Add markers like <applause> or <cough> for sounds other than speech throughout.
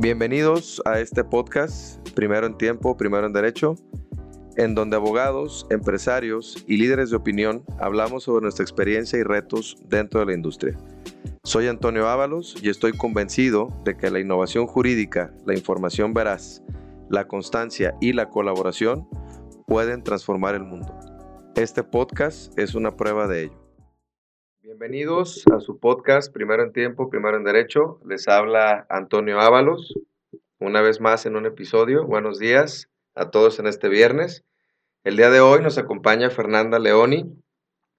Bienvenidos a este podcast, Primero en Tiempo, Primero en Derecho, en donde abogados, empresarios y líderes de opinión hablamos sobre nuestra experiencia y retos dentro de la industria. Soy Antonio Ábalos y estoy convencido de que la innovación jurídica, la información veraz, la constancia y la colaboración pueden transformar el mundo. Este podcast es una prueba de ello. Bienvenidos a su podcast Primero en Tiempo, Primero en Derecho. Les habla Antonio Ábalos, una vez más en un episodio. Buenos días a todos en este viernes. El día de hoy nos acompaña Fernanda Leoni,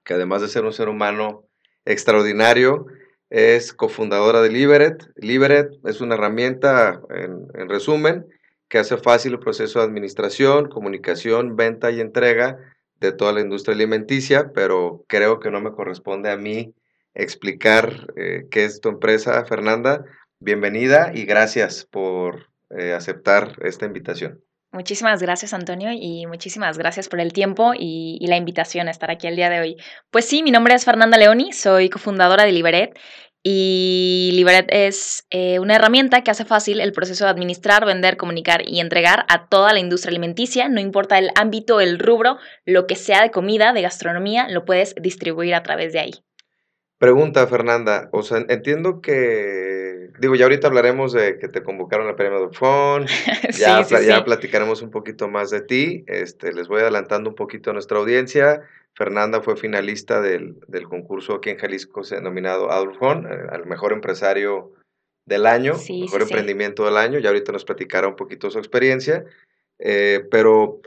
que además de ser un ser humano extraordinario, es cofundadora de Liberet. Liberet es una herramienta, en, en resumen, que hace fácil el proceso de administración, comunicación, venta y entrega de toda la industria alimenticia, pero creo que no me corresponde a mí explicar eh, qué es tu empresa, Fernanda. Bienvenida y gracias por eh, aceptar esta invitación. Muchísimas gracias, Antonio, y muchísimas gracias por el tiempo y, y, la invitación a estar aquí el día de hoy. Pues sí, mi nombre es Fernanda Leoni, soy cofundadora de Liberet y Liberet es eh, una herramienta que hace fácil el proceso de administrar, vender, comunicar y entregar a toda la industria alimenticia, no importa el ámbito, el rubro, lo que sea de comida, de gastronomía, lo puedes distribuir a través de ahí. Pregunta, Fernanda. O sea, entiendo que, digo, ya ahorita hablaremos de que te convocaron al premio de Fon, <laughs> ya, sí, sí, ya sí. platicaremos un poquito más de ti. Este, les voy adelantando un poquito a nuestra audiencia. Fernanda fue finalista del, del concurso aquí en Jalisco denominado Adolf Fon, eh, al mejor empresario del año, mejor emprendimiento del año. Ya ahorita nos platicará un poquito su experiencia. Eh, pero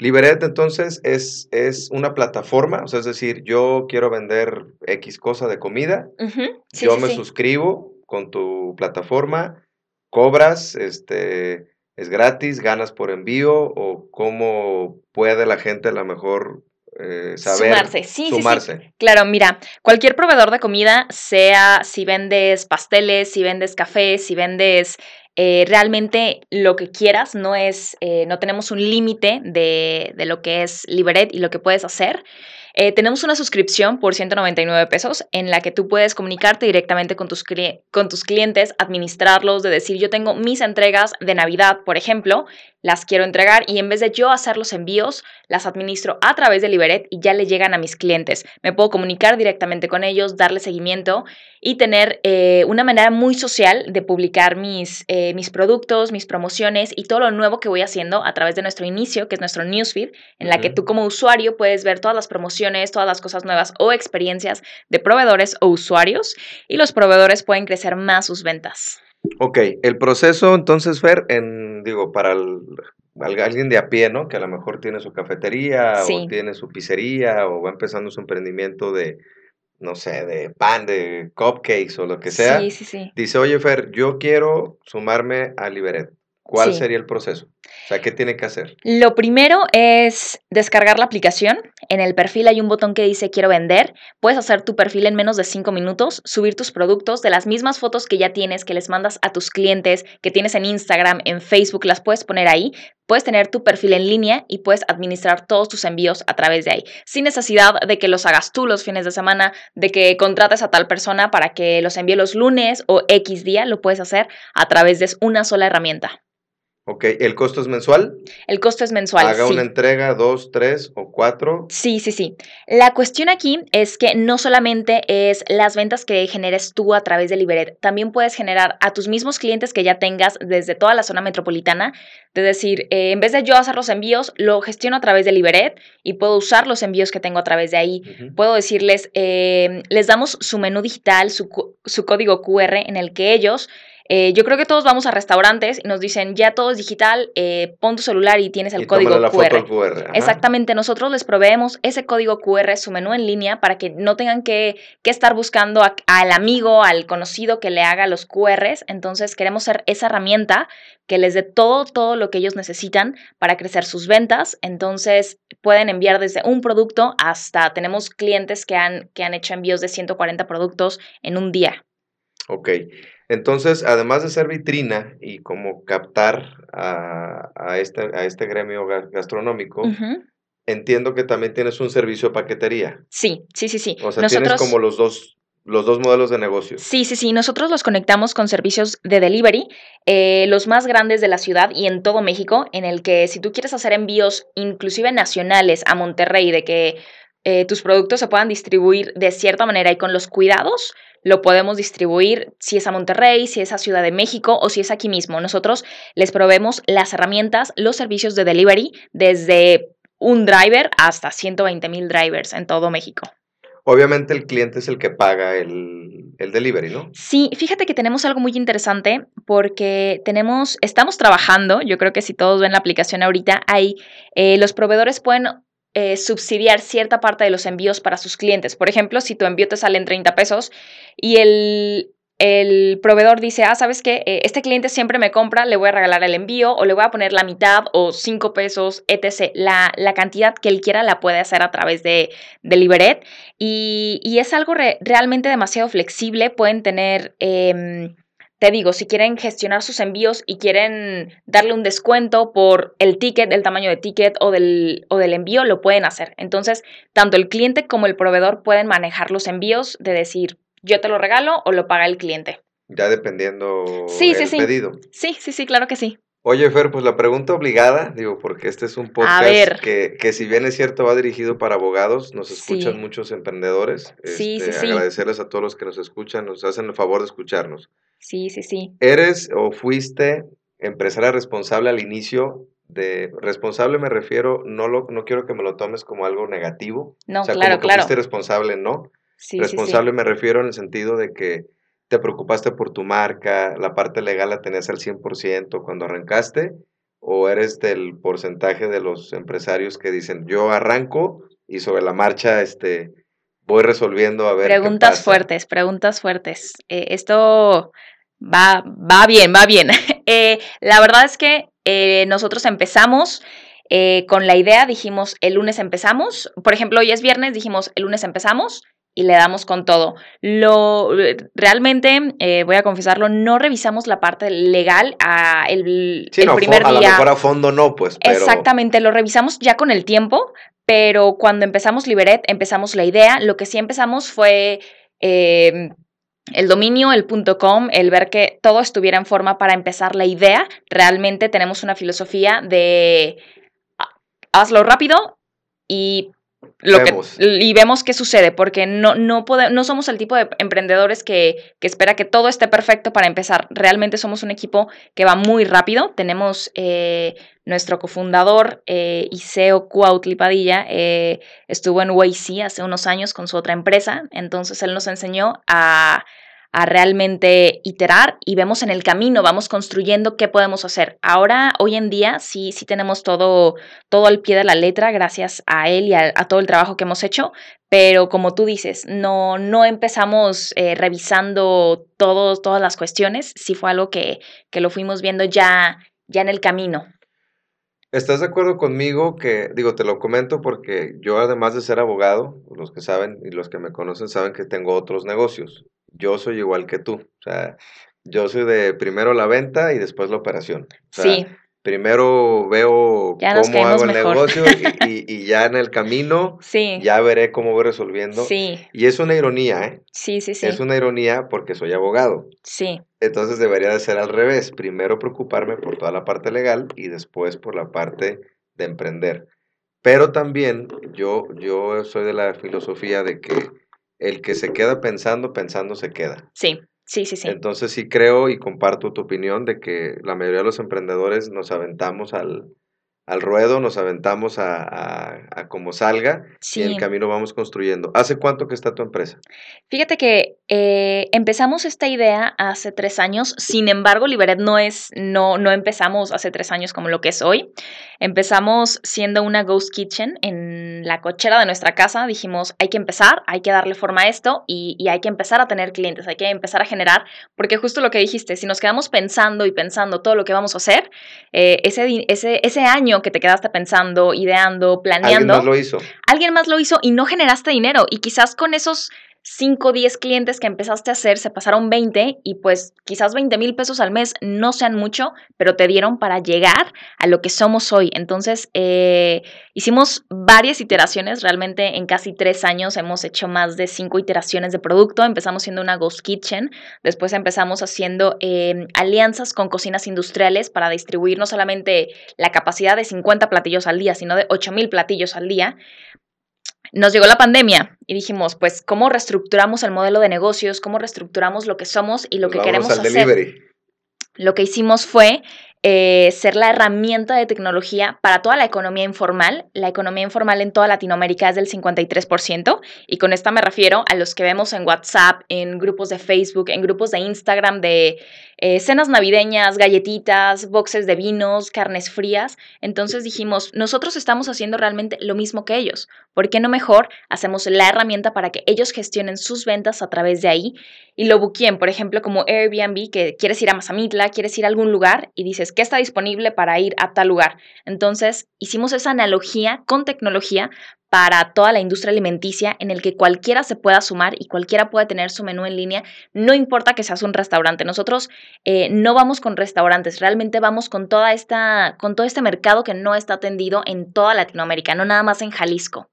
Liberet entonces es, es una plataforma, o sea, es decir, yo quiero vender X cosa de comida, uh -huh. sí, yo sí, me sí. suscribo con tu plataforma, cobras, este, es gratis, ganas por envío o cómo puede la gente a lo mejor eh, saber sumarse. Sí, sumarse. Sí, sí. Claro, mira, cualquier proveedor de comida, sea si vendes pasteles, si vendes café, si vendes eh, realmente lo que quieras, no es, eh, no tenemos un límite de, de, lo que es Liberet y lo que puedes hacer. Eh, tenemos una suscripción por 199 pesos en la que tú puedes comunicarte directamente con tus, con tus clientes, administrarlos, de decir, yo tengo mis entregas de Navidad, por ejemplo, las quiero entregar y en vez de yo hacer los envíos, las administro a través de Liberet y ya le llegan a mis clientes. Me puedo comunicar directamente con ellos, darle seguimiento y tener eh, una manera muy social de publicar mis, eh, mis productos, mis promociones y todo lo nuevo que voy haciendo a través de nuestro inicio, que es nuestro newsfeed, en la uh -huh. que tú como usuario puedes ver todas las promociones, todas las cosas nuevas o experiencias de proveedores o usuarios y los proveedores pueden crecer más sus ventas. Ok, el proceso entonces, Fer, en, digo, para el, alguien de a pie, ¿no? Que a lo mejor tiene su cafetería sí. o tiene su pizzería o va empezando su emprendimiento de, no sé, de pan, de cupcakes o lo que sea. Sí, sí, sí. Dice, oye, Fer, yo quiero sumarme a Liberet. ¿Cuál sí. sería el proceso? O sea, ¿qué tiene que hacer? Lo primero es descargar la aplicación. En el perfil hay un botón que dice quiero vender. Puedes hacer tu perfil en menos de 5 minutos, subir tus productos de las mismas fotos que ya tienes, que les mandas a tus clientes, que tienes en Instagram, en Facebook, las puedes poner ahí. Puedes tener tu perfil en línea y puedes administrar todos tus envíos a través de ahí, sin necesidad de que los hagas tú los fines de semana, de que contrates a tal persona para que los envíe los lunes o X día, lo puedes hacer a través de una sola herramienta. Ok, ¿el costo es mensual? El costo es mensual. Haga sí. una entrega, dos, tres o cuatro. Sí, sí, sí. La cuestión aquí es que no solamente es las ventas que generes tú a través de Liberet, también puedes generar a tus mismos clientes que ya tengas desde toda la zona metropolitana, de decir, eh, en vez de yo hacer los envíos, lo gestiono a través de Liberet y puedo usar los envíos que tengo a través de ahí. Uh -huh. Puedo decirles, eh, les damos su menú digital, su, su código QR en el que ellos eh, yo creo que todos vamos a restaurantes y nos dicen, ya todo es digital, eh, pon tu celular y tienes el y código la QR. QR. Exactamente, nosotros les proveemos ese código QR, su menú en línea, para que no tengan que, que estar buscando a, al amigo, al conocido que le haga los QRs. Entonces queremos ser esa herramienta que les dé todo, todo lo que ellos necesitan para crecer sus ventas. Entonces pueden enviar desde un producto hasta, tenemos clientes que han, que han hecho envíos de 140 productos en un día. Ok. Entonces, además de ser vitrina y como captar a, a, este, a este gremio gastronómico, uh -huh. entiendo que también tienes un servicio de paquetería. Sí, sí, sí, sí. O sea, Nosotros... tienes como los dos, los dos modelos de negocio. Sí, sí, sí. Nosotros los conectamos con servicios de delivery, eh, los más grandes de la ciudad y en todo México, en el que si tú quieres hacer envíos inclusive nacionales a Monterrey, de que eh, tus productos se puedan distribuir de cierta manera y con los cuidados, lo podemos distribuir si es a Monterrey, si es a Ciudad de México o si es aquí mismo. Nosotros les proveemos las herramientas, los servicios de delivery desde un driver hasta 120 mil drivers en todo México. Obviamente el cliente es el que paga el, delivery, ¿no? Sí, fíjate que tenemos algo muy interesante porque tenemos, estamos trabajando, yo creo que si todos ven la aplicación ahorita, hay, eh, los proveedores pueden eh, subsidiar cierta parte de los envíos para sus clientes. Por ejemplo, si tu envío te sale en 30 pesos y el, el proveedor dice, ah, ¿sabes qué? Eh, este cliente siempre me compra, le voy a regalar el envío o le voy a poner la mitad o cinco pesos, etc. La, la cantidad que él quiera la puede hacer a través de, de Liberet y, y es algo realmente demasiado flexible. Pueden tener... Em, te digo, si quieren gestionar sus envíos y quieren darle un descuento por el ticket, el tamaño de ticket o del, o del envío, lo pueden hacer. Entonces, tanto el cliente como el proveedor pueden manejar los envíos de decir, yo te lo regalo o lo paga el cliente. Ya dependiendo sí, el sí, pedido. Sí, sí, sí, claro que sí. Oye, Fer, pues la pregunta obligada, digo, porque este es un podcast que, que, si bien es cierto va dirigido para abogados, nos escuchan muchos emprendedores. Sí, sí, este, sí. Agradecerles a todos los que nos escuchan, nos hacen el favor de escucharnos. Sí, sí, sí. ¿Eres o fuiste empresaria responsable al inicio de responsable me refiero, no lo, no quiero que me lo tomes como algo negativo. No, o sea, claro, como que claro. fuiste responsable, no. Responsable me refiero en el sentido de que te preocupaste por tu marca, la parte legal la tenías al 100% cuando arrancaste, o eres del porcentaje de los empresarios que dicen, yo arranco y sobre la marcha este, voy resolviendo a ver. Preguntas fuertes, preguntas fuertes. Eh, esto va, va bien, va bien. <laughs> Eh, la verdad es que eh, nosotros empezamos con la idea, dijimos, el lunes empezamos, por ejemplo, hoy es viernes, dijimos, el lunes empezamos y le damos con todo. Lo realmente, eh, voy a confesarlo, no revisamos la parte legal a el, sí, no, primer a día. A lo mejor a fondo no, pues. Exactamente, lo revisamos ya con el tiempo, pero cuando empezamos Liberet, empezamos la idea. Lo que sí empezamos fue em, el dominio, el punto .com, el ver que todo estuviera en forma para empezar la idea. Realmente tenemos una filosofía de hazlo rápido y lo Que, y vemos qué sucede, porque no, no, no somos el tipo de emprendedores que, que, espera que todo esté perfecto para empezar. Realmente somos un equipo que va muy rápido. Tenemos eh, nuestro cofundador, eh, Iseo Cuautli Padilla, eh, estuvo en YC hace unos años con su otra empresa, entonces él nos enseñó a a realmente iterar y vemos en el camino, vamos construyendo qué podemos hacer. Ahora, hoy en día, sí, sí tenemos todo, todo al pie de la letra, gracias a él y a, todo el trabajo que hemos hecho, pero como tú dices, no, no empezamos eh, revisando todos, todas las cuestiones, sí fue algo que, que lo fuimos viendo ya, ya en el camino. ¿Estás de acuerdo conmigo que, digo, te lo comento porque yo además de ser abogado, los que saben y los que me conocen saben que tengo otros negocios yo soy igual que tú. O sea, yo soy de primero la venta y después la operación. sí. Primero veo cómo hago el negocio <laughs> y, ya en el camino sí. ya veré cómo voy resolviendo. Sí. Y es una ironía, ¿eh? Sí, sí, sí. Es una ironía porque soy abogado. Sí. Entonces debería de ser al revés. Primero preocuparme por toda la parte legal y después por la parte de emprender. Pero también yo, yo soy de la filosofía de que el que se queda pensando, pensando se queda. Sí, sí, sí, sí. Entonces sí creo y comparto tu opinión de que la mayoría de los emprendedores nos aventamos al, al ruedo, nos aventamos a, a, como salga y en el camino vamos construyendo. ¿Hace cuánto que está tu empresa? Fíjate que eh, empezamos esta idea hace tres años, sin embargo, Liberet no es, no, no empezamos hace tres años como lo que es hoy. Empezamos siendo una ghost kitchen en la cochera de nuestra casa. Dijimos, hay que empezar, hay que darle forma a esto y, y hay que empezar a tener clientes, hay que empezar a generar, porque justo lo que dijiste, si nos quedamos pensando y pensando todo lo que vamos a hacer, eh, ese, ese, ese año que te quedaste pensando, ideando, planeando. Alguien más lo hizo. Alguien más lo hizo y no generaste dinero. Y quizás con esos 5 o 10 clientes que empezaste a hacer se pasaron 20 y pues quizás 20 mil pesos al mes no sean mucho, pero te dieron para llegar a lo que somos hoy. Entonces, eh, hicimos varias iteraciones, realmente en casi tres años hemos hecho más de cinco iteraciones de producto. Empezamos siendo una Ghost Kitchen, después empezamos haciendo em, alianzas con cocinas industriales para distribuir no solamente la capacidad de 50 platillos al día, sino de 8 mil platillos al día. Nos llegó la pandemia y dijimos, pues, ¿cómo reestructuramos el modelo de negocios? ¿Cómo reestructuramos lo que somos y lo pues que queremos hacer? Lo que hicimos fue eh, ser la herramienta de tecnología para toda la economía informal. La economía informal en toda Latinoamérica es del 53% y con esta me refiero a los que vemos en WhatsApp, en grupos de Facebook, en grupos de Instagram de eh, cenas navideñas, galletitas, boxes de vinos, carnes frías. Entonces dijimos, nosotros estamos haciendo realmente lo mismo que ellos. ¿Por qué no mejor hacemos la herramienta para que ellos gestionen sus ventas a través de ahí y lo buqueen? Por ejemplo, como Airbnb, que quieres ir a Mazamitla, quieres ir a algún lugar y dices, ¿qué está disponible para ir a tal lugar? Entonces hicimos esa analogía con tecnología para toda la industria alimenticia en el que cualquiera se pueda sumar y cualquiera puede tener su menú en línea, no importa que seas un restaurante. Nosotros eh, no vamos con restaurantes, realmente vamos con, toda esta, con todo este mercado que no está atendido en toda Latinoamérica, no nada más en Jalisco.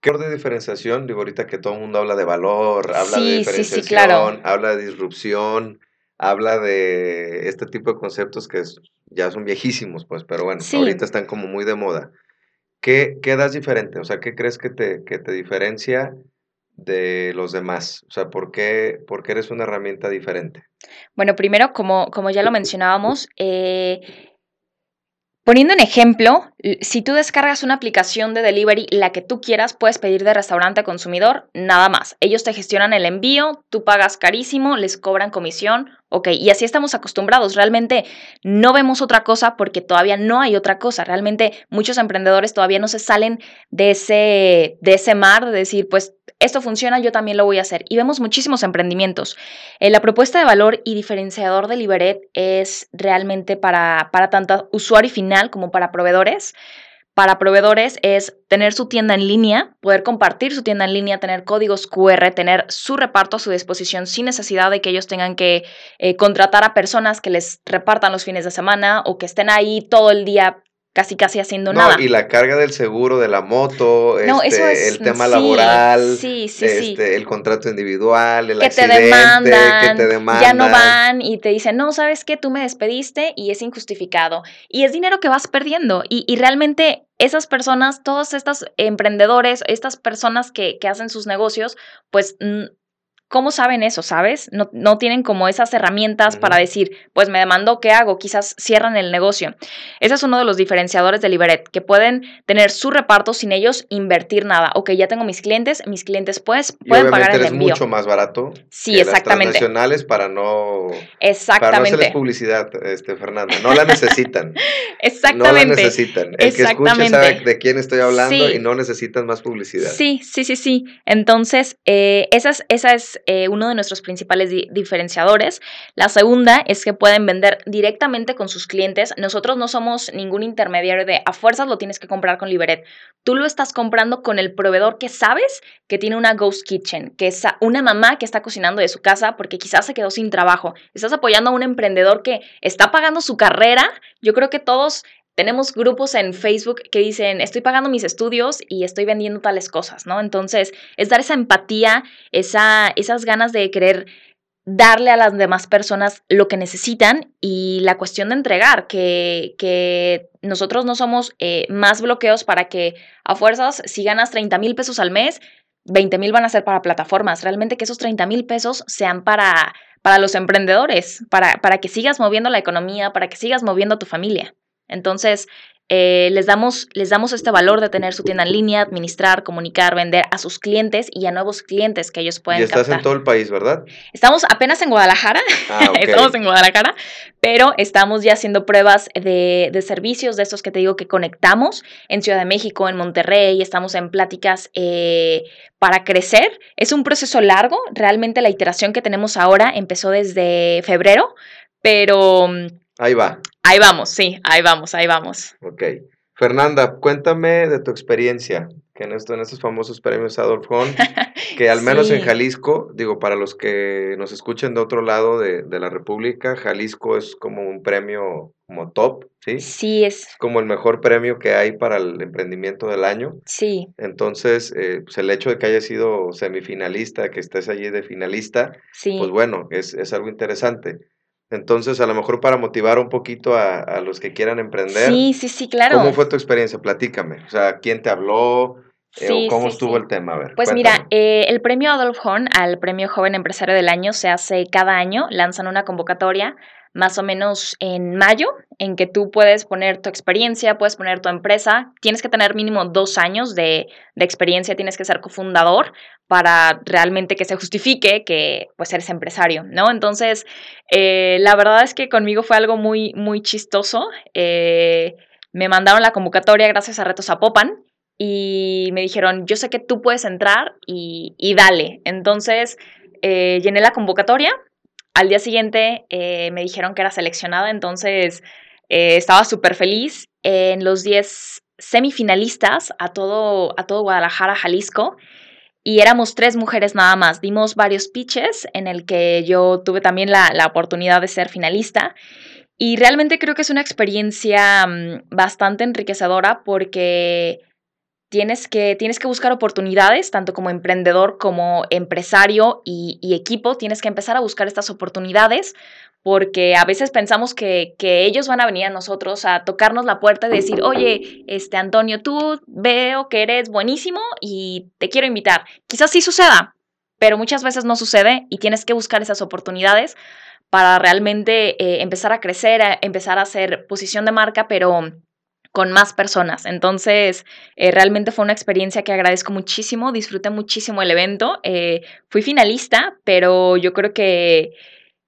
¿Qué orden de diferenciación? Digo, ahorita que todo el mundo habla de valor, habla de diferenciación, habla de disrupción, habla de este tipo de conceptos que ya son viejísimos, pues, pero bueno, ahorita están como muy de moda. ¿Qué, ¿Qué, das diferente? O sea, ¿qué crees que te, que te diferencia de los demás? O sea, ¿por qué, por qué eres una herramienta diferente? Bueno, primero, como, como ya lo mencionábamos, eh, Poniendo un ejemplo, si tú descargas una aplicación de delivery, la que tú quieras, puedes pedir de restaurante a consumidor, nada más. Ellos te gestionan el envío, tú pagas carísimo, les cobran comisión, ok, y así estamos acostumbrados. Realmente no vemos otra cosa porque todavía no hay otra cosa. Realmente muchos emprendedores todavía no se salen de ese, de ese mar de decir, pues esto funciona, yo también lo voy a hacer. Y vemos muchísimos emprendimientos. Eh, la propuesta de valor y diferenciador de Liberet es realmente para, para tanto usuario final como para proveedores. Para proveedores es tener su tienda en línea, poder compartir su tienda en línea, tener códigos QR, tener su reparto a su disposición sin necesidad de que ellos tengan que eh, contratar a personas que les repartan los fines de semana o que estén ahí todo el día casi casi haciendo no, nada. Y la carga del seguro de la moto, este, el tema laboral, este, el contrato individual, el que te demandan, que te demandan. Ya no van y te dicen, no, sabes qué, tú me despediste y es injustificado. Y es dinero que vas perdiendo. Y, y realmente esas personas, todos estos emprendedores, estas personas que, que hacen sus negocios, pues ¿Cómo saben eso, sabes? No, no tienen como esas herramientas para decir, pues me demandó, ¿qué hago? Quizás cierran el negocio. Ese es uno de los diferenciadores de Liberet, que pueden tener su reparto sin ellos invertir nada. Ok, ya tengo mis clientes, mis clientes pues pueden pagar el envío. es mucho más barato. Sí, exactamente. Las transnacionales para no... Exactamente. Para no hacerles publicidad, este, Fernanda. No la necesitan. exactamente. <laughs> No la necesitan. El que escuche sabe de quién estoy hablando y no necesitan más publicidad. Sí, sí, sí, sí. Entonces, eh, esa es, esa es eh, uno de nuestros principales diferenciadores. La segunda es que pueden vender directamente con sus clientes. Nosotros no somos ningún intermediario de a fuerzas lo tienes que comprar con Liberet. Tú lo estás comprando con el proveedor que sabes que tiene una ghost kitchen, que es una mamá que está cocinando de su casa porque quizás se quedó sin trabajo. Estás apoyando a un emprendedor que está pagando su carrera. Yo creo que todos tenemos grupos en Facebook que dicen, estoy pagando mis estudios y estoy vendiendo tales cosas, ¿no? Entonces, es dar esa empatía, esa, esas ganas de querer darle a las demás personas lo que necesitan y la cuestión de entregar, que, que nosotros no somos eh, más bloqueos para que a fuerzas, si ganas 30 mil pesos al mes, 20 mil van a ser para plataformas. Realmente que esos 30 mil pesos sean para, para los emprendedores, para, para que sigas moviendo la economía, para que sigas moviendo a tu familia. Entonces, eh, les, damos, les damos este valor de tener su tienda en línea, administrar, comunicar, vender a sus clientes y a nuevos clientes que ellos pueden Y estás en todo el país, ¿verdad? Estamos apenas en Guadalajara, ah, <laughs> estamos en Guadalajara, pero estamos ya haciendo pruebas de, de, servicios de estos que te digo que conectamos en Ciudad de México, en Monterrey, estamos en pláticas eh, para crecer. Es un proceso largo, realmente la iteración que tenemos ahora empezó desde febrero, pero Ahí va. Ahí vamos, sí, ahí vamos, ahí vamos. Ok. Fernanda, cuéntame de tu experiencia que en, esto, en estos famosos premios Adolf <laughs> que al menos en Jalisco, digo, para los que nos escuchen de otro lado de, de, la República, Jalisco es como un premio como top, ¿sí? Sí, es. Como el mejor premio que hay para el emprendimiento del año. Sí. Entonces, eh, pues el hecho de que hayas sido semifinalista, que estés allí de finalista, sí. pues bueno, es, es algo interesante. Entonces, a lo mejor para motivar un poquito a, a, los que quieran emprender. Sí, sí, sí, claro. ¿Cómo fue tu experiencia? Platícame. O sea, ¿quién te habló? Eh, Sí, ¿Cómo sí, estuvo sí. el tema? A ver, Pues cuéntame. mira, eh, el premio Adolf Horn al premio Joven Empresario del Año se hace cada año, lanzan una convocatoria más o menos en mayo, en que tú puedes poner tu experiencia, puedes poner tu empresa, tienes que tener mínimo dos años de, de experiencia, tienes que ser cofundador para realmente que se justifique que pues eres empresario, ¿no? Entonces, eh, la verdad es que conmigo fue algo muy, muy chistoso. Eh, me mandaron la convocatoria gracias a Retos Zapopan y me dijeron, yo sé que tú puedes entrar y, y dale. Entonces, eh, llené la convocatoria. Al día siguiente eh, me dijeron que era seleccionada, entonces eh, estaba súper feliz. En los 10 semifinalistas a todo, a todo Guadalajara, Jalisco, y éramos tres mujeres nada más. Dimos varios pitches en el que yo tuve también la, la oportunidad de ser finalista. Y realmente creo que es una experiencia mm, bastante enriquecedora porque tienes que, tienes que buscar oportunidades, tanto como emprendedor como empresario y, equipo, tienes que empezar a buscar estas oportunidades porque a veces pensamos que, que, ellos van a venir a nosotros a tocarnos la puerta y decir, oye, este Antonio, tú veo que eres buenísimo y te quiero invitar. Quizás sí suceda, pero muchas veces no sucede y tienes que buscar esas oportunidades para realmente eh, empezar a crecer, empezar a hacer posición de marca, pero con más personas. Entonces, eh, realmente fue una experiencia que agradezco muchísimo, disfruté muchísimo el evento. Eh, fui finalista, pero yo creo que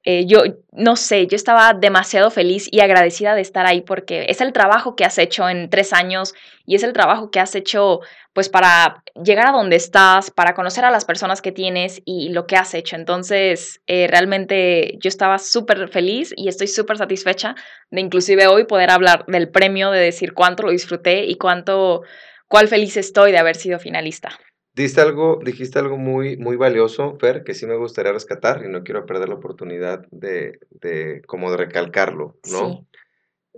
eh, yo, no sé, yo estaba demasiado feliz y agradecida de estar ahí porque es el trabajo que has hecho en tres años y es el trabajo que has hecho pues para llegar a donde estás, para conocer a las personas que tienes y lo que has hecho. Entonces, eh, realmente yo estaba súper feliz y estoy súper satisfecha de inclusive hoy poder hablar del premio, de decir cuánto lo disfruté y cuánto, cuál feliz estoy de haber sido finalista. Diste algo, dijiste algo muy, muy valioso, Fer, que sí me gustaría rescatar y no quiero perder la oportunidad de, de como de recalcarlo, ¿no? Sí.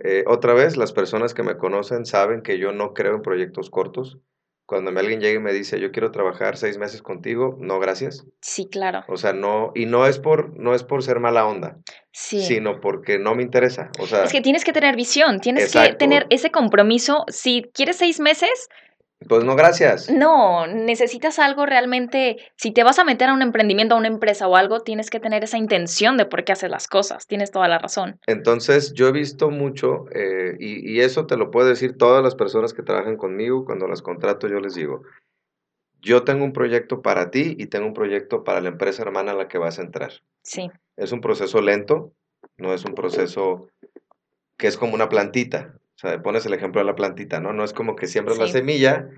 Eh, otra vez, las personas que me conocen saben que yo no creo en proyectos cortos. Cuando alguien llega y me dice, yo quiero trabajar seis meses contigo, no, gracias. Sí, claro. O sea, no, y no es por, no es por ser mala onda, sí. sino porque no me interesa. O sea, es que tienes que tener visión, tienes exacto. que tener ese compromiso. Si quieres seis meses, pues no, gracias. No, necesitas algo realmente. Si te vas a meter a un emprendimiento, a una empresa o algo, tienes que tener esa intención de por qué haces las cosas. Tienes toda la razón. Entonces, yo he visto mucho, eh, y, y, eso te lo puedo decir todas las personas que trabajan conmigo, cuando las contrato, yo les digo: Yo tengo un proyecto para ti y tengo un proyecto para la empresa hermana a la que vas a entrar. Sí. Es un proceso lento, no es un proceso que es como una plantita. O sea, pones el ejemplo de la plantita, ¿no? No es como que siembras sí. la semilla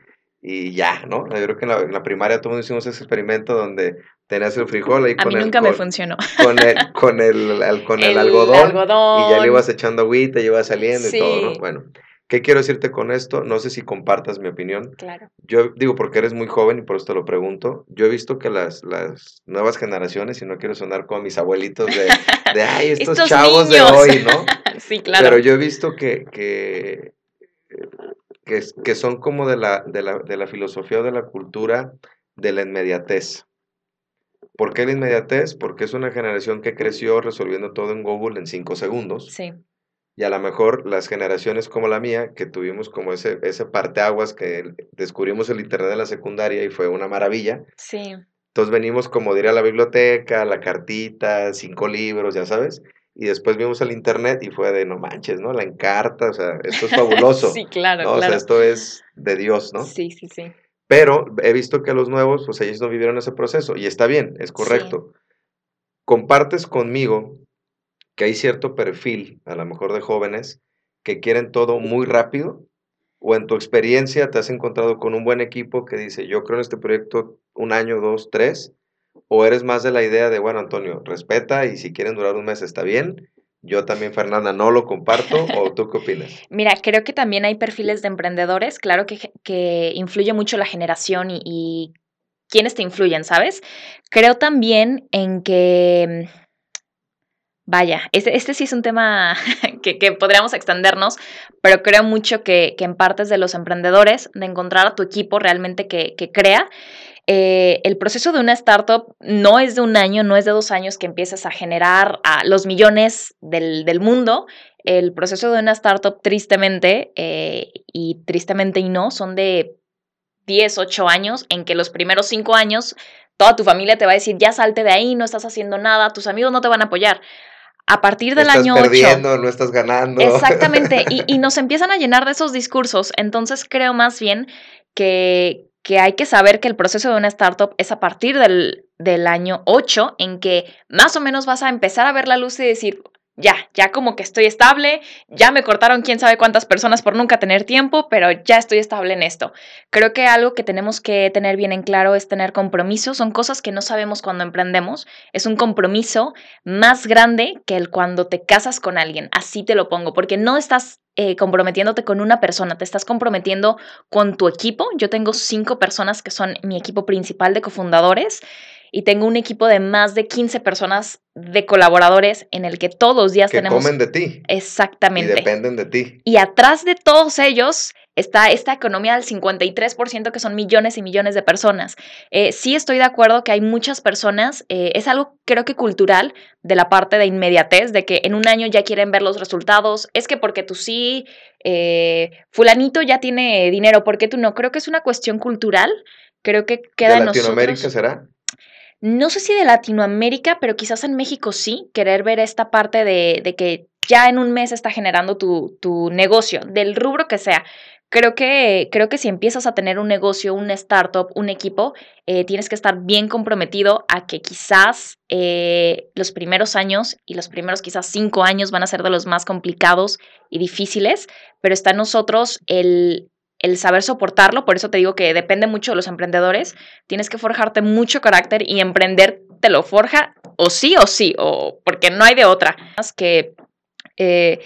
y ya, ¿no? Yo creo que en la, en la primaria todos hicimos ese experimento donde tenías el frijol ahí a con mí el, nunca con, me funcionó. Con el, <laughs> con el, el con el, el algodón, algodón, y ya le ibas echando agüita, y ibas saliendo sí. y todo, ¿no? Bueno, ¿qué quiero decirte con esto? No sé si compartas mi opinión. Claro. Yo digo porque eres muy joven y por eso te lo pregunto. Yo he visto que las, las nuevas generaciones, y no quiero sonar como mis abuelitos de, <laughs> de ay, estos, estos chavos niños. de hoy, ¿no? <laughs> sí, claro. Pero yo he visto que, que que, que, son como de la, de, la, de la filosofía o de la cultura de la inmediatez. ¿Por qué la inmediatez? Porque es una generación que creció resolviendo todo en Google en cinco segundos. Sí. Y a lo mejor las generaciones como la mía, que tuvimos como ese, ese parteaguas que descubrimos el Internet en la secundaria y fue una maravilla. Sí. Entonces venimos como de ir a la biblioteca, la cartita, cinco libros, ya sabes y después vimos el internet y fue de no manches, ¿no? La encarta, o sea, esto es fabuloso. <laughs> sí, claro, ¿no? claro. O sea, esto es de Dios, ¿no? Sí, sí, sí. Pero he visto que los nuevos, pues ellos no vivieron ese proceso y está bien, es correcto. Sí. Compartes conmigo que hay cierto perfil, a lo mejor de jóvenes, que quieren todo muy rápido o en tu experiencia te has encontrado con un buen equipo que dice, yo creo en este proyecto un año, dos, tres, ¿O eres más de la idea de, bueno, Antonio, respeta y si quieren durar un mes está bien, Yo también, Fernanda, no lo comparto. ¿O tú qué opinas? Mira, creo que también hay perfiles de emprendedores. Claro que, que influye mucho la generación y, y quiénes te influyen, ¿sabes? Creo también en que Vaya, este, este, sí es un tema <laughs> que, podríamos extendernos, pero creo mucho que, en partes de los emprendedores, de encontrar a tu equipo realmente que, crea. Eh, el proceso de una startup no es de un año, no es de dos años que empiezas a generar los millones del, mundo. El proceso de una startup, tristemente, eh, y tristemente y no, son de 10, 8 años, en que los primeros 5 años toda tu familia te va a decir, ya salte de ahí, no estás haciendo nada, tus amigos no te van a apoyar a partir del año 8. perdiendo, no estás ganando. Exactamente, <laughs> y, nos empiezan a llenar de esos discursos. Entonces creo más bien que, que hay que saber que el proceso de una startup es a partir del, del año 8 en que más o menos vas a empezar a ver la luz y decir, ya, ya como que estoy estable, ya me cortaron quién sabe cuántas personas por nunca tener tiempo, pero ya estoy estable en esto. Creo que algo que tenemos que tener bien en claro es tener compromiso, son cosas que no sabemos cuando emprendemos, es un compromiso más grande que el cuando te casas con alguien, así te lo pongo, porque no estás eh, comprometiéndote con una persona, te estás comprometiendo con tu equipo. Yo tengo cinco personas que son mi equipo principal de cofundadores y tengo un equipo de más de 15 personas de colaboradores en el que todos los días que tenemos... comen de ti. Exactamente. Y dependen de ti. Y atrás de todos ellos está esta economía del 53% que son millones y millones de personas. Eh, sí estoy de acuerdo que hay muchas personas, eh, es algo creo que cultural de la parte de inmediatez, de que en un año ya quieren ver los resultados, es que porque tú sí, eh, fulanito ya tiene dinero, ¿por qué tú no? Creo que es una cuestión cultural, creo que queda ¿De Latinoamérica será? No sé si de Latinoamérica, pero quizás en México sí, querer ver esta parte de, que ya en un mes está generando tu, negocio, del rubro que sea. Creo que, creo que si empiezas a tener un negocio, un startup, un equipo, eh, tienes que estar bien comprometido a que quizás eh, los primeros años y los primeros quizás cinco años van a ser de los más complicados y difíciles, pero está en nosotros el, el saber soportarlo, por eso te digo que depende mucho de los emprendedores, tienes que forjarte mucho carácter y emprender te lo forja o sí o sí, o porque no hay de otra. Más que eh,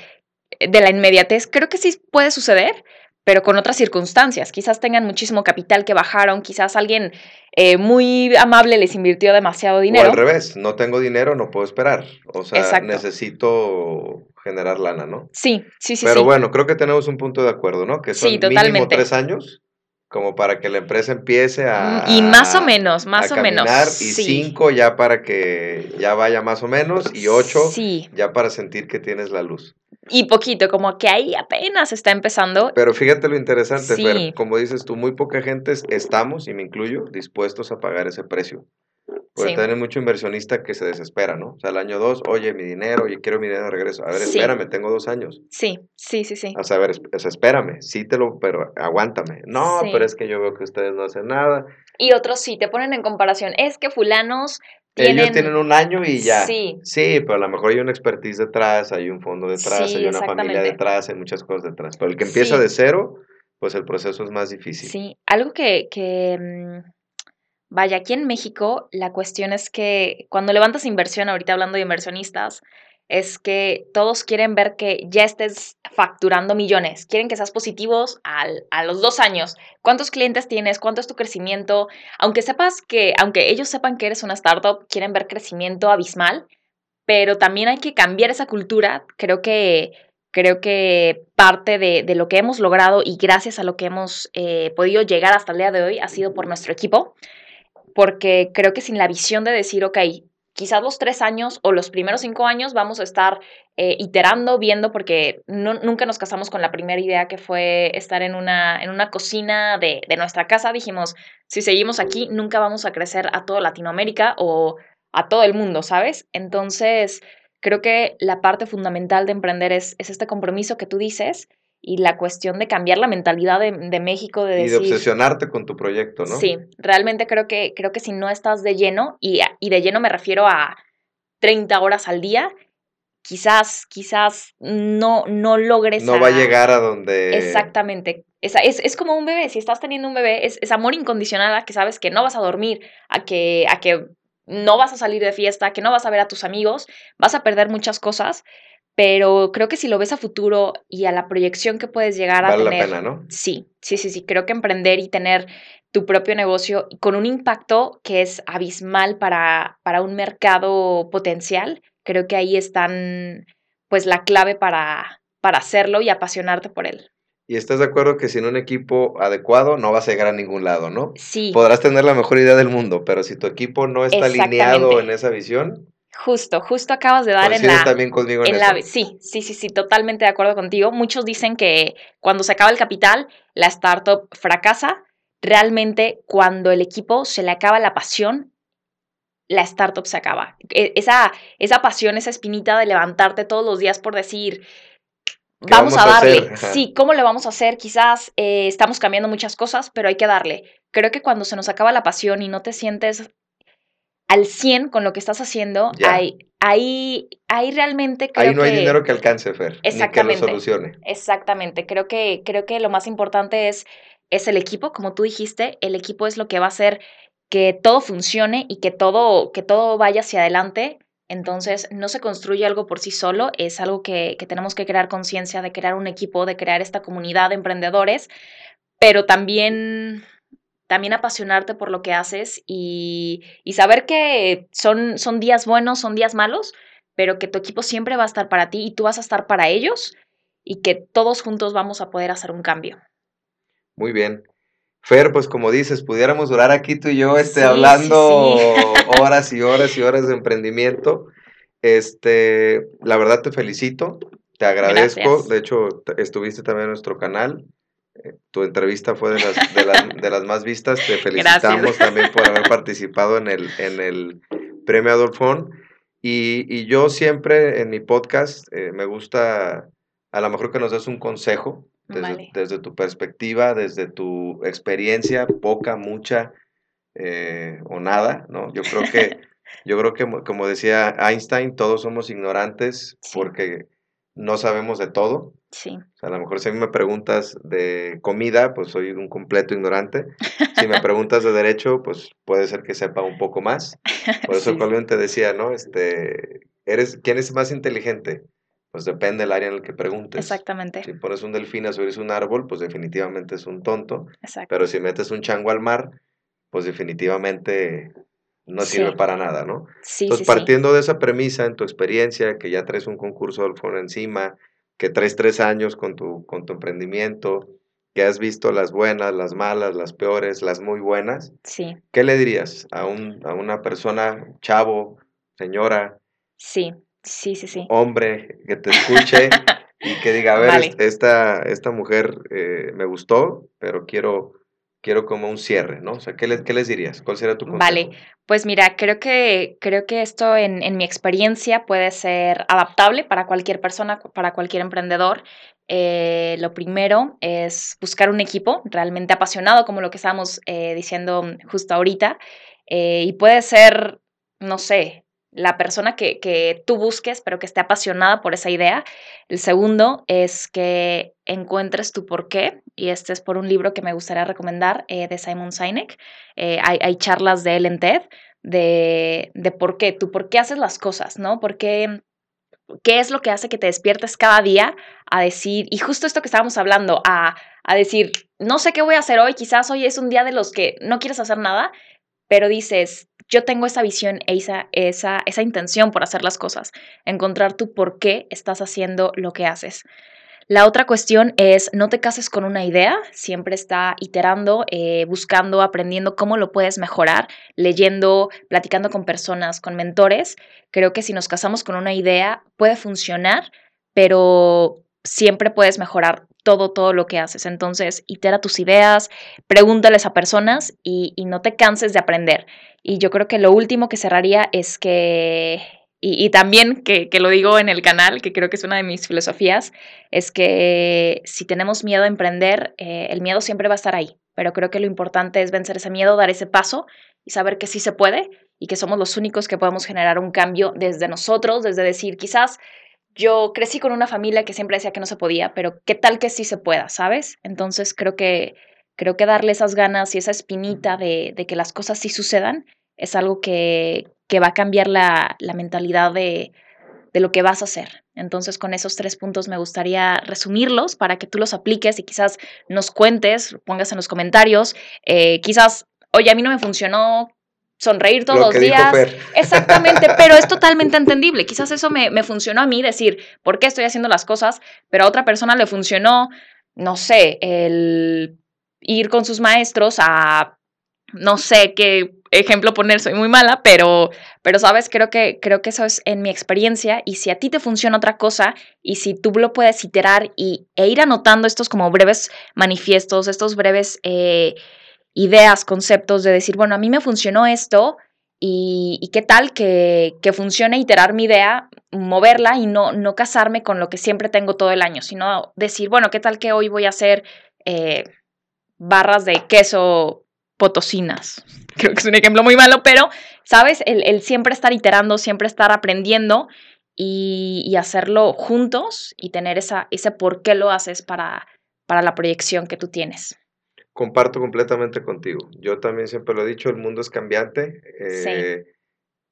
de la inmediatez, creo que sí puede suceder, pero con otras circunstancias. Quizás tengan muchísimo capital que bajaron, quizás alguien eh, muy amable les invirtió demasiado dinero. O al revés, no tengo dinero, no puedo esperar. O sea, necesito generar lana, ¿no? Sí, sí, sí. Pero bueno, creo que tenemos un punto de acuerdo, ¿no? Que son mínimo tres años como para que la empresa empiece a... Mm, y más o menos, más o menos. Y cinco ya para que ya vaya más o menos, y ocho ya para sentir que tienes la luz. Y poquito, como que ahí apenas está empezando. Pero fíjate lo interesante, Fer, como dices tú, muy poca gente estamos, y me incluyo, dispuestos a pagar ese precio. Porque sí. mucho inversionista que se desespera, ¿no? O sea, el año dos, oye, mi dinero, oye, quiero mi dinero de regreso. A ver, espérame, tengo dos años. Sí, sí, sí, sí. O sea, a ver, espérame, sí te lo, pero aguántame. No, pero es que yo veo que ustedes no hacen nada. Y otros sí, te ponen en comparación. Es que fulanos tienen... Ellos tienen un año y ya. Sí. Sí, pero a lo mejor hay una expertise detrás, hay un fondo detrás, hay una familia detrás, hay muchas cosas detrás. Pero el que empieza de cero, pues el proceso es más difícil. Sí, algo que, que mm, Vaya, aquí en México la cuestión es que cuando levantas inversión, ahorita hablando de inversionistas, es que todos quieren ver que ya estés facturando millones, quieren que seas positivos al, a los dos años. ¿Cuántos clientes tienes? ¿Cuánto es tu crecimiento? Aunque sepas que, aunque ellos sepan que eres una startup, quieren ver crecimiento abismal, pero también hay que cambiar esa cultura. Creo que, creo que parte de, lo que hemos logrado y gracias a lo que hemos eh, podido llegar hasta el día de hoy ha sido por nuestro equipo porque creo que sin la visión de decir, ok, quizás los tres años o los primeros cinco años vamos a estar eh, iterando, viendo, porque nunca nos casamos con la primera idea que fue estar en una, en una cocina de, de, nuestra casa. Dijimos, si seguimos aquí, nunca vamos a crecer a toda Latinoamérica o a todo el mundo, ¿sabes? Entonces, creo que la parte fundamental de emprender es, es este compromiso que tú dices y la cuestión de cambiar la mentalidad de, México de decir... Y de obsesionarte con tu proyecto, ¿no? Sí, realmente creo que, creo que si no estás de lleno, y, y de lleno me refiero a 30 horas al día, quizás, quizás no, no logres... No va a llegar a donde... Exactamente. Es, es, es, como un bebé, si estás teniendo un bebé, es, es, amor incondicional a que sabes que no vas a dormir, a que, a que no vas a salir de fiesta, que no vas a ver a tus amigos, vas a perder muchas cosas, pero creo que si lo ves a futuro y a la proyección que puedes llegar a Vale la pena, ¿no? Sí, sí, sí, sí. Creo que emprender y tener tu propio negocio con un impacto que es abismal para, para un mercado potencial, creo que ahí están pues la clave para, para hacerlo y apasionarte por él. Y estás de acuerdo que sin un equipo adecuado no vas a llegar a ningún lado, ¿no? Sí, Podrás tener la mejor idea del mundo, pero si tu equipo no está alineado en esa visión, justo, justo acabas de dar en la, también conmigo en, la, sí, sí, sí, sí, totalmente de acuerdo contigo. Muchos dicen que cuando se acaba el capital, la startup fracasa. Realmente, cuando el equipo se le acaba la pasión, la startup se acaba. E- Esa, esa pasión, esa espinita de levantarte todos los días por decir, ¿Qué vamos, vamos a darle. Sí, ¿cómo le vamos a hacer? Quizás eh, estamos cambiando muchas cosas, pero hay que darle. Creo que cuando se nos acaba la pasión y no te sientes al 100 con lo que estás haciendo, Ya. ahí, ahí, ahí realmente creo Ahí no hay dinero que alcance, Fer, ni que lo Exactamente. solucione. Exactamente, creo que, creo que lo más importante es, es el equipo, como tú dijiste, el equipo es lo que va a hacer que todo funcione y que todo, que todo vaya hacia adelante. Entonces, no se construye algo por sí solo, es algo que, que tenemos que crear conciencia de crear un equipo, de crear esta comunidad de emprendedores, pero también, también apasionarte por lo que haces y, y saber que son, son días buenos, son días malos, pero que tu equipo siempre va a estar para ti y tú vas a estar para ellos y que todos juntos vamos a poder hacer un cambio. Muy bien. Fer, pues como dices, pudiéramos durar aquí tú y yo este, Sí, sí, hablando <laughs> horas y horas y horas de emprendimiento. Este, la verdad te felicito, te agradezco. Gracias. De hecho, estuviste también en nuestro canal. Eh, Tu entrevista fue de las, de las, de las más vistas. Te felicitamos Gracias. también por haber participado en el, en el premio Adolfón. Y, y yo siempre en mi podcast eh, me gusta a lo mejor que nos des un consejo desde, Vale. desde tu perspectiva, desde tu experiencia, poca, mucha eh, o nada, ¿no? Yo creo que, <laughs> yo creo que mo- como decía Einstein, todos somos ignorantes Sí. porque no sabemos de todo. Sí, O sea, a lo mejor si a mí me preguntas de comida, pues soy un completo ignorante. Si me preguntas de derecho, pues puede ser que sepa un poco más. <laughs> Por eso Sí. Te decía, ¿no? Este, eres, ¿quién es más inteligente? Pues depende del área en el que preguntes. exactamente. Si pones un delfín a subirse un árbol, pues definitivamente es un tonto. Exacto. Pero si metes un chango al mar, pues definitivamente no sirve para nada, ¿no? Sí, Entonces, sí, partiendo de esa premisa, en tu experiencia, que ya traes un concurso foro encima, que traes tres años con tu, con tu emprendimiento, que has visto las buenas, las malas, las peores, las muy buenas, Sí, ¿qué le dirías a, un, a una persona, chavo, señora, sí, sí, sí, sí. hombre, que te escuche <laughs> y que diga, a ver, Vale. esta, esta mujer eh, me gustó, pero quiero, quiero como un cierre, ¿no? O sea, ¿qué, le- qué les dirías? ¿Cuál sería tu consejo? Vale. Pues mira, creo que, creo que esto en, en mi experiencia puede ser adaptable para cualquier persona, para cualquier emprendedor. Eh, lo primero es buscar un equipo realmente apasionado, como lo que estábamos eh, diciendo justo ahorita. Eh, y puede ser, no sé, la persona que, que tú busques, pero que esté apasionada por esa idea. El segundo es que encuentres tu porqué, y este es por un libro que me gustaría recomendar eh, de Simon Sinek. Eh, hay, hay charlas de él en TED de, de por qué, tú por qué haces las cosas, ¿no? ¿Por qué, qué es lo que hace que te despiertes cada día a decir, y justo esto que estábamos hablando, a, a decir, no sé qué voy a hacer hoy, quizás hoy es un día de los que no quieres hacer nada, pero dices, yo tengo esa visión esa, esa, esa intención por hacer las cosas, encontrar tu por qué estás haciendo lo que haces. La otra cuestión es no te cases con una idea, siempre está iterando, eh, buscando, aprendiendo cómo lo puedes mejorar, leyendo, platicando con personas, con mentores. Creo que si nos casamos con una idea puede funcionar, pero siempre puedes mejorar todo, todo lo que haces. Entonces, itera tus ideas, pregúntales a personas y, y no te canses de aprender. Y yo creo que lo último que cerraría es que y, y, también que, que, lo digo en el canal, que creo que es una de mis filosofías, es que si tenemos miedo a emprender, eh, el miedo siempre va a estar ahí, pero creo que lo importante es vencer ese miedo, dar ese paso y saber que sí se puede y que somos los únicos que podemos generar un cambio desde nosotros, desde decir, quizás yo crecí con una familia que siempre decía que no se podía, pero qué tal que sí se pueda, ¿sabes? Entonces creo que, creo que darle esas ganas y esa espinita de, de que las cosas sí sucedan es algo que, que va a cambiar la, la mentalidad de, de lo que vas a hacer. Entonces, con esos tres puntos me gustaría resumirlos para que tú los apliques y quizás nos cuentes, pongas en los comentarios, eh, quizás, oye, a mí no me funcionó sonreír todos los días. <laughs> Exactamente, pero es totalmente entendible. Quizás eso me, me funcionó a mí, decir, ¿por qué estoy haciendo las cosas? Pero a otra persona le funcionó, no sé, el ir con sus maestros a, no sé qué ejemplo poner, soy muy mala, pero, pero sabes, creo que, creo que eso es en mi experiencia y si a ti te funciona otra cosa y si tú lo puedes iterar y, e ir anotando estos como breves manifiestos, estos breves eh, ideas, conceptos de decir, bueno, a mí me funcionó esto y, qué tal que, que, funcione iterar mi idea, moverla y no, no casarme con lo que siempre tengo todo el año, sino decir, bueno, qué tal que hoy voy a hacer... Eh, barras de queso potosinas. <laughs> Creo que es un ejemplo muy malo, pero, ¿sabes? El, siempre estar iterando, siempre estar aprendiendo y, hacerlo juntos y tener esa, ese por qué lo haces para, para la proyección que tú tienes. Comparto completamente contigo. Yo también siempre lo he dicho, el mundo es cambiante. Eh,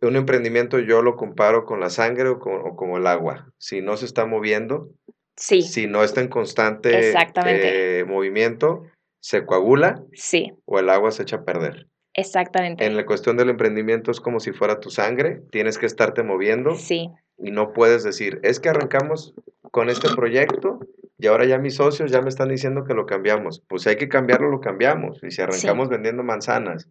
un emprendimiento yo lo comparo con la sangre o, con, como el agua. Si no se está moviendo, sí. si no está en constante eh, movimiento, se coagula sí. o el agua se echa a perder. Exactamente. En la cuestión del emprendimiento es como si fuera tu sangre, tienes que estarte moviendo. Sí. Y no puedes decir, es que arrancamos con este proyecto y ahora ya mis socios ya me están diciendo que lo cambiamos. Pues si hay que cambiarlo, lo cambiamos. Y si arrancamos vendiendo manzanas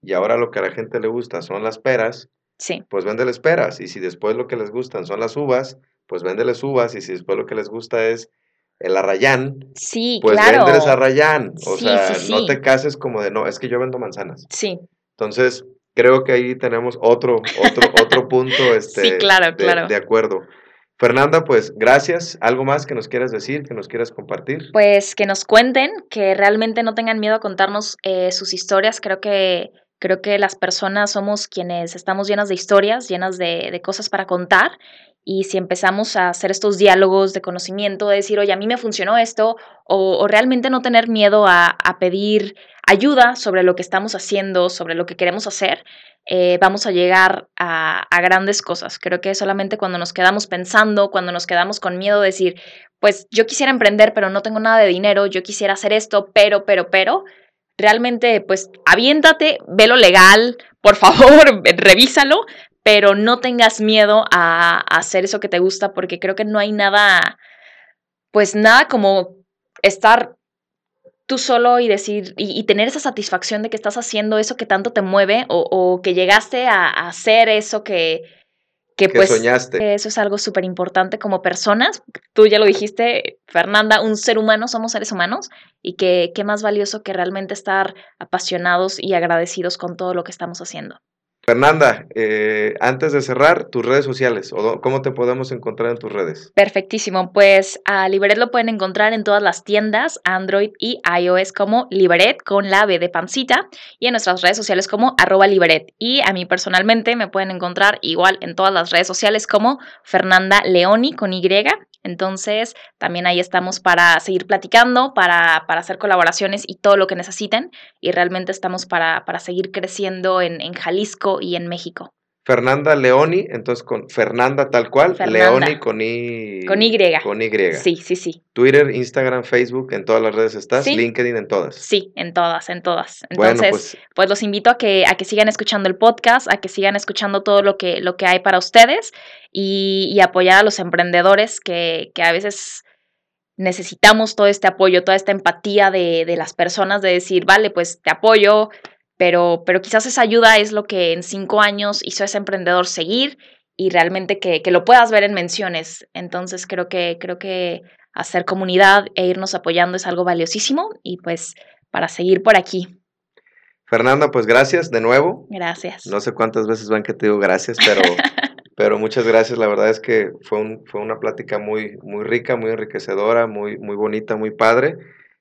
y ahora lo que a la gente le gusta son las peras, sí. pues véndeles peras. Y si después lo que les gustan son las uvas, pues véndeles uvas. Y si después lo que les gusta es el arrayán, sí, pues claro. vendes arrayán. O sea, no te cases como de, no, es que yo vendo manzanas. Sí. Entonces, creo que ahí tenemos otro, otro, otro punto <laughs> este, sí, claro, de, claro. de acuerdo. Fernanda, pues gracias. ¿Algo más que nos quieras decir, que nos quieras compartir? Pues que nos cuenten, que realmente no tengan miedo a contarnos eh, sus historias. Creo que, creo que las personas somos quienes estamos llenas de historias, llenas de, cosas para contar y si empezamos a hacer estos diálogos de conocimiento, de decir, oye, a mí me funcionó esto, o, realmente no tener miedo a, pedir ayuda sobre lo que estamos haciendo, sobre lo que queremos hacer, eh, vamos a llegar a, grandes cosas. Creo que solamente cuando nos quedamos pensando, cuando nos quedamos con miedo de decir, pues yo quisiera emprender, pero no tengo nada de dinero, yo quisiera hacer esto, pero, pero, pero, realmente, pues aviéntate, velo legal, por <laughs> favor, revísalo, pero no tengas miedo a, hacer eso que te gusta porque creo que no hay nada, pues nada como estar tú solo y decir y, tener esa satisfacción de que estás haciendo eso que tanto te mueve o, que llegaste a, hacer eso que, que, pues soñaste. Eso es algo súper importante como personas. Tú ya lo dijiste, Fernanda, un ser humano, somos seres humanos y que qué más valioso que realmente estar apasionados y agradecidos con todo lo que estamos haciendo. Fernanda, eh, antes de cerrar, tus redes sociales, o cómo te podemos encontrar en tus redes. Perfectísimo, pues a Liberet lo pueden encontrar en todas las tiendas, Android y iOS como Liberet con la B de pancita y en nuestras redes sociales como arroba Liberet. Y a mí personalmente me pueden encontrar igual en todas las redes sociales como Fernanda Leoni con Y entonces, también ahí estamos para seguir platicando, para, para hacer colaboraciones y todo lo que necesiten. Y realmente estamos para, para seguir creciendo en, en Jalisco y en México. Fernanda Leoni, entonces con Fernanda tal cual, Leoni con Y. Con Y. Con Y. Sí, sí, sí. Twitter, Instagram, Facebook, en todas las redes estás, LinkedIn en todas. Sí, en todas, en todas. Entonces, pues, pues, los invito a que, a que sigan escuchando el podcast, a que sigan escuchando todo lo que, lo que hay para ustedes y, apoyar a los emprendedores que, que, a veces necesitamos todo este apoyo, toda esta empatía de, de las personas, de decir, vale, pues te apoyo, pero, pero quizás esa ayuda es lo que en cinco años hizo a ese emprendedor seguir y realmente que, que, lo puedas ver en menciones. Entonces creo que, creo que hacer comunidad e irnos apoyando es algo valiosísimo y pues para seguir por aquí. Fernanda, pues gracias de nuevo. Gracias. No sé cuántas veces van que te digo gracias, pero, <laughs> pero muchas gracias. La verdad es que fue, un, fue una plática muy, muy rica, muy enriquecedora, muy, muy bonita, muy padre.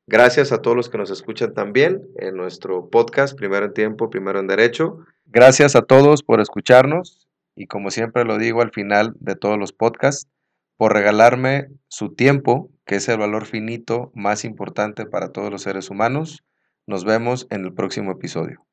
Gracias a todos los que nos escuchan también en nuestro podcast Primero en Tiempo, Primero en Derecho. Gracias a todos por escucharnos y como siempre lo digo al final de todos los podcasts, por regalarme su tiempo, que es el valor finito más importante para todos los seres humanos. Nos vemos en el próximo episodio.